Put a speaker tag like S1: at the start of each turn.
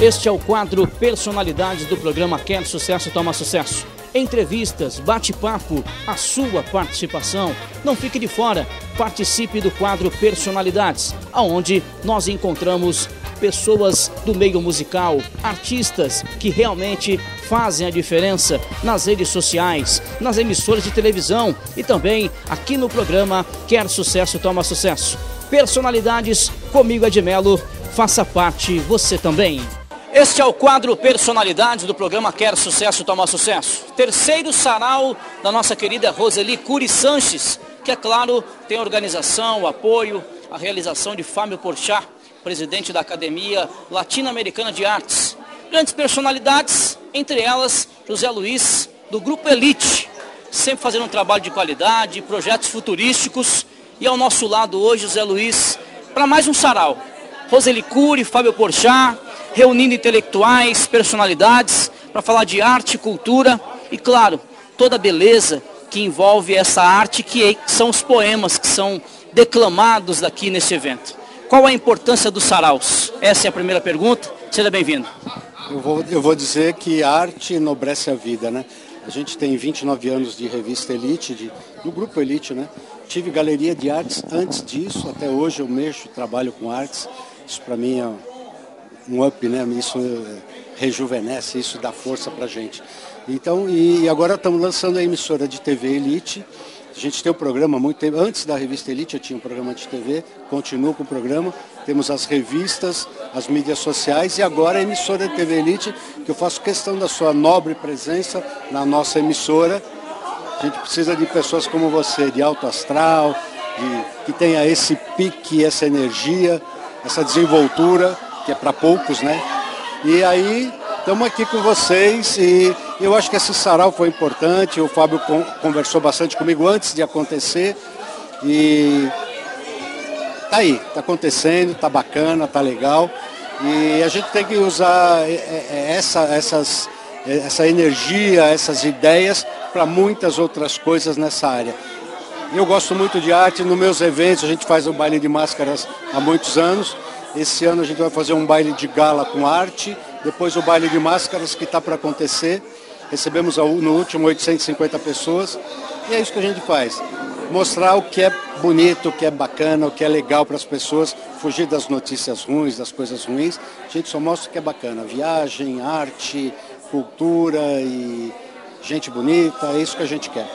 S1: Este é o quadro Personalidades do programa Quer Sucesso Toma Sucesso. Entrevistas, bate-papo, a sua participação. Não fique de fora, participe do quadro Personalidades, aonde nós encontramos pessoas do meio musical, artistas que realmente fazem a diferença nas redes sociais, nas emissoras de televisão e também aqui no programa Quer Sucesso Toma Sucesso. Personalidades comigo Edmelo, faça parte você também. Este é o quadro Personalidades do programa Quer Sucesso Toma Sucesso. Terceiro sarau da nossa querida Roseli Curi Sanches, que é claro tem a organização, o apoio, a realização de Fábio Porchat, presidente da Academia Latino-Americana de Artes. Grandes personalidades, entre elas José Luiz, do Grupo Elite, sempre fazendo um trabalho de qualidade, projetos futurísticos. E ao nosso lado hoje, José Luiz, para mais um sarau. Roseli Cury, Fábio Porchat, reunindo intelectuais, personalidades, para falar de arte, cultura e, claro, toda a beleza que envolve essa arte, que são os poemas que são declamados daqui nesse evento. Qual a importância dos saraus? Essa é a primeira pergunta. Seja bem-vindo.
S2: Eu vou, eu vou dizer que arte enobrece a vida, né? A gente tem 29 anos de revista Elite, de, do grupo Elite, né? Tive galeria de artes antes disso, até hoje eu mexo, trabalho com artes. Isso para mim é um up, né? Isso rejuvenesce, isso dá força para gente. Então, e agora estamos lançando a emissora de TV Elite. A gente tem um programa muito tempo, antes da revista Elite eu tinha um programa de TV, continuo com o programa. Temos as revistas, as mídias sociais e agora a emissora de TV Elite, que eu faço questão da sua nobre presença na nossa emissora. A gente precisa de pessoas como você, de alto astral, de, que tenha esse pique, essa energia, essa desenvoltura que é para poucos, né? E aí estamos aqui com vocês e eu acho que esse sarau foi importante. O Fábio conversou bastante comigo antes de acontecer e tá aí, tá acontecendo, tá bacana, tá legal. E a gente tem que usar é, é, é, essa, essas, essa energia, essas ideias para muitas outras coisas nessa área. Eu gosto muito de arte, nos meus eventos a gente faz o baile de máscaras há muitos anos esse ano a gente vai fazer um baile de gala com arte, depois o baile de máscaras que está para acontecer. Recebemos no último 850 pessoas e é isso que a gente faz. Mostrar o que é bonito, o que é bacana, o que é legal para as pessoas, fugir das notícias ruins, das coisas ruins. A gente só mostra o que é bacana. Viagem, arte, cultura e gente bonita, é isso que a gente quer.